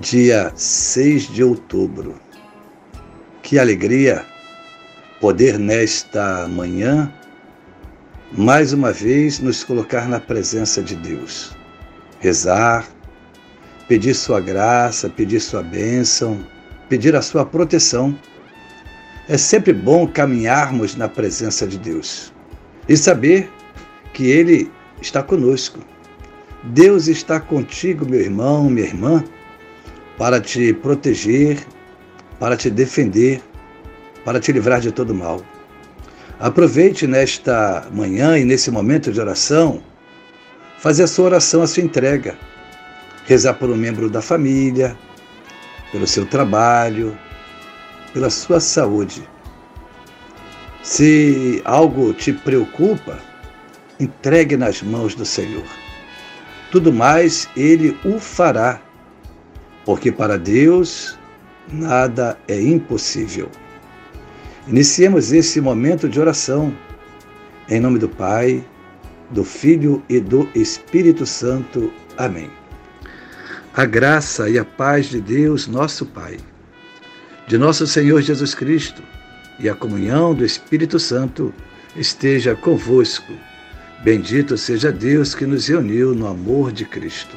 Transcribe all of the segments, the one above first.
dia 6 de outubro. Que alegria poder nesta manhã mais uma vez nos colocar na presença de Deus, rezar, pedir sua graça, pedir sua bênção, pedir a sua proteção. É sempre bom caminharmos na presença de Deus e saber que Ele está conosco. Deus está contigo, meu irmão, minha irmã para te proteger, para te defender, para te livrar de todo mal. Aproveite nesta manhã e nesse momento de oração, fazer a sua oração, a sua entrega. Rezar por um membro da família, pelo seu trabalho, pela sua saúde. Se algo te preocupa, entregue nas mãos do Senhor. Tudo mais Ele o fará porque para Deus nada é impossível. Iniciemos esse momento de oração em nome do Pai, do Filho e do Espírito Santo. Amém. A graça e a paz de Deus, nosso Pai, de nosso Senhor Jesus Cristo e a comunhão do Espírito Santo esteja convosco. Bendito seja Deus que nos reuniu no amor de Cristo.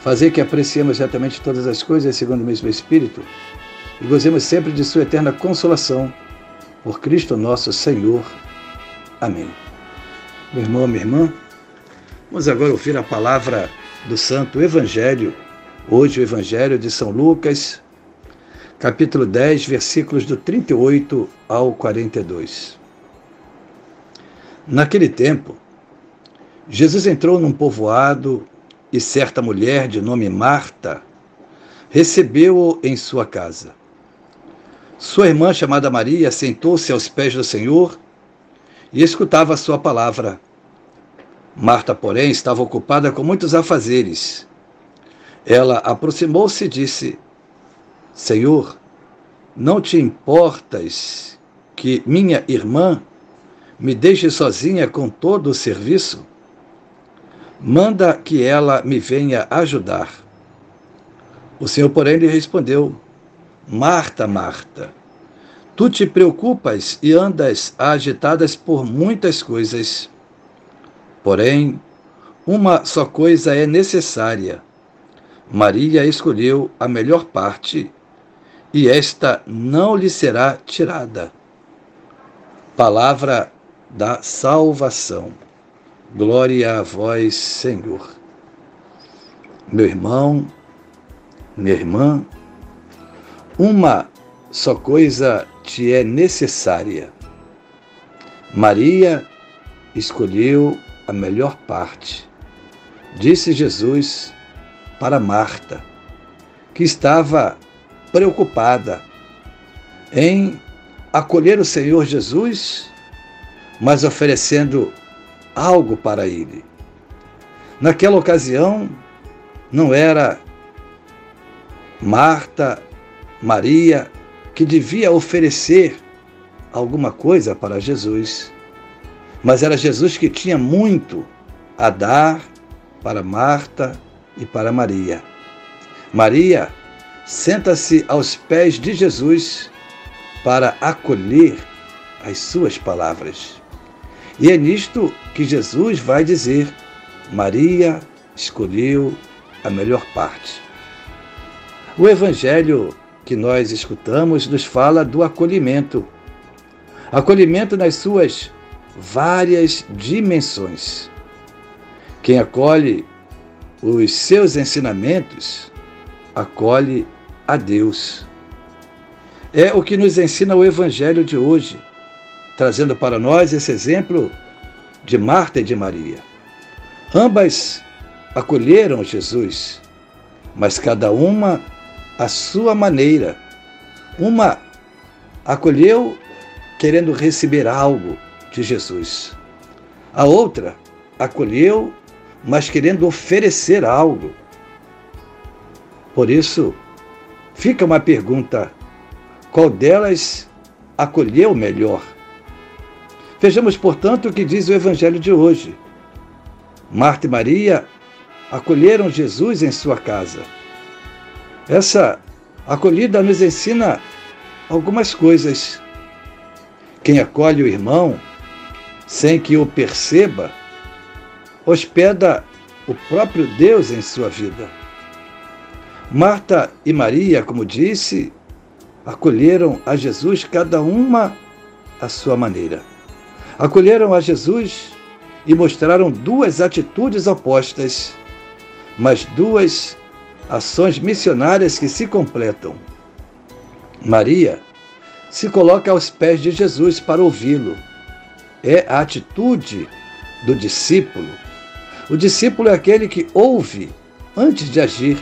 fazer que apreciemos retamente todas as coisas segundo o mesmo Espírito e gozemos sempre de Sua eterna consolação. Por Cristo nosso Senhor. Amém. Meu irmão, minha irmã, vamos agora ouvir a palavra do Santo Evangelho. Hoje, o Evangelho de São Lucas, capítulo 10, versículos do 38 ao 42. Naquele tempo, Jesus entrou num povoado e certa mulher de nome Marta recebeu-o em sua casa. Sua irmã, chamada Maria, sentou-se aos pés do Senhor e escutava a sua palavra. Marta, porém, estava ocupada com muitos afazeres. Ela aproximou-se e disse: Senhor, não te importas que minha irmã me deixe sozinha com todo o serviço? Manda que ela me venha ajudar. O Senhor, porém, lhe respondeu: Marta, Marta, tu te preocupas e andas agitadas por muitas coisas. Porém, uma só coisa é necessária. Maria escolheu a melhor parte, e esta não lhe será tirada. Palavra da salvação. Glória a vós, Senhor. Meu irmão, minha irmã, uma só coisa te é necessária. Maria escolheu a melhor parte. Disse Jesus para Marta, que estava preocupada em acolher o Senhor Jesus, mas oferecendo algo para ele. Naquela ocasião, não era Marta, Maria, que devia oferecer alguma coisa para Jesus, mas era Jesus que tinha muito a dar para Marta e para Maria. Maria senta-se aos pés de Jesus para acolher as suas palavras. E é nisto que Jesus vai dizer: Maria escolheu a melhor parte. O Evangelho que nós escutamos nos fala do acolhimento. Acolhimento nas suas várias dimensões. Quem acolhe os seus ensinamentos, acolhe a Deus. É o que nos ensina o Evangelho de hoje, trazendo para nós esse exemplo de Marta e de Maria. Ambas acolheram Jesus, mas cada uma à sua maneira. Uma acolheu querendo receber algo de Jesus. A outra acolheu, mas querendo oferecer algo. Por isso, fica uma pergunta: qual delas acolheu melhor? Vejamos, portanto, o que diz o Evangelho de hoje. Marta e Maria acolheram Jesus em sua casa. Essa acolhida nos ensina algumas coisas. Quem acolhe o irmão sem que o perceba, hospeda o próprio Deus em sua vida. Marta e Maria, como disse, acolheram a Jesus cada uma à sua maneira. Acolheram a Jesus e mostraram duas atitudes opostas, mas duas ações missionárias que se completam. Maria se coloca aos pés de Jesus para ouvi-lo. É a atitude do discípulo. O discípulo é aquele que ouve antes de agir.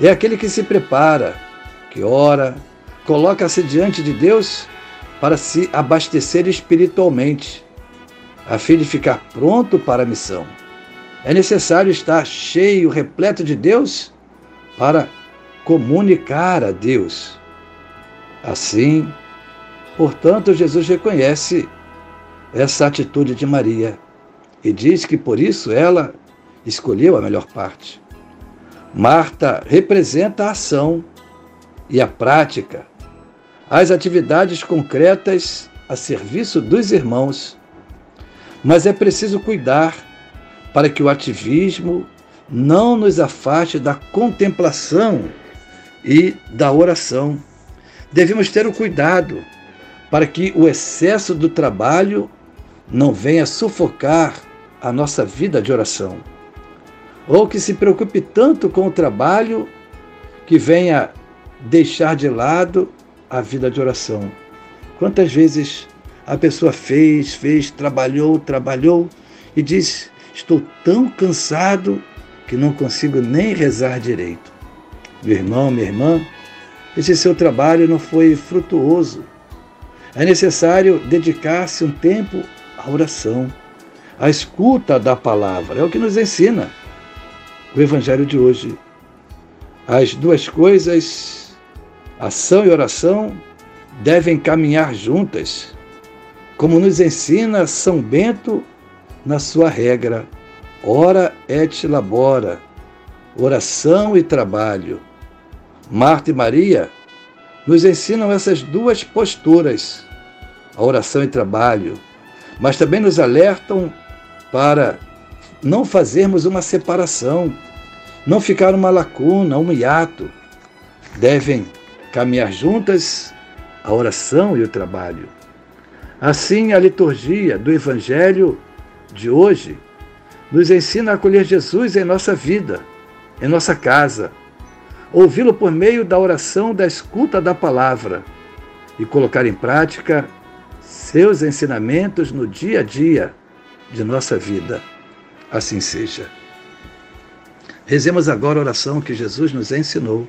É aquele que se prepara, que ora, coloca-se diante de Deus para se abastecer espiritualmente, a fim de ficar pronto para a missão. É necessário estar cheio, repleto de Deus para comunicar a Deus. Assim, portanto, Jesus reconhece essa atitude de Maria e diz que por isso ela escolheu a melhor parte. Marta representa a ação e a prática, as atividades concretas a serviço dos irmãos. Mas é preciso cuidar para que o ativismo não nos afaste da contemplação e da oração. Devemos ter o cuidado para que o excesso do trabalho não venha sufocar a nossa vida de oração, ou que se preocupe tanto com o trabalho que venha deixar de lado a vida de oração. Quantas vezes a pessoa fez, fez, trabalhou, trabalhou e diz: Estou tão cansado que não consigo nem rezar direito. Meu irmão, minha irmã, esse seu trabalho não foi frutuoso. É necessário dedicar-se um tempo à oração, à escuta da palavra. É o que nos ensina o Evangelho de hoje. As duas coisas, ação e oração, devem caminhar juntas, como nos ensina São Bento na sua regra ora et labora, oração e trabalho. Marta e Maria nos ensinam essas duas posturas, a oração e trabalho, mas também nos alertam para não fazermos uma separação, não ficar uma lacuna, um hiato. Devem caminhar juntas a oração e o trabalho. Assim, a liturgia do Evangelho de hoje nos ensina a acolher Jesus em nossa vida, em nossa casa, ouvi-lo por meio da oração, da escuta da palavra e colocar em prática seus ensinamentos no dia a dia de nossa vida. Assim seja. Rezemos agora a oração que Jesus nos ensinou.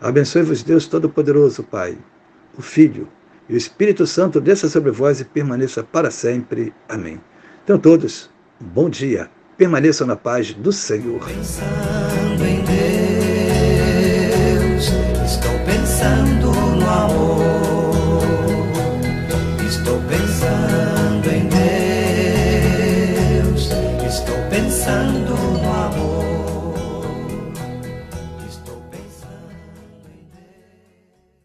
Abençoe-vos, Deus Todo-Poderoso, Pai, o Filho e o Espírito Santo desça sobre vós e permaneça para sempre. Amém. Então, todos, bom dia. Permaneçam na paz do Senhor. Pensando em Deus, estou pensando.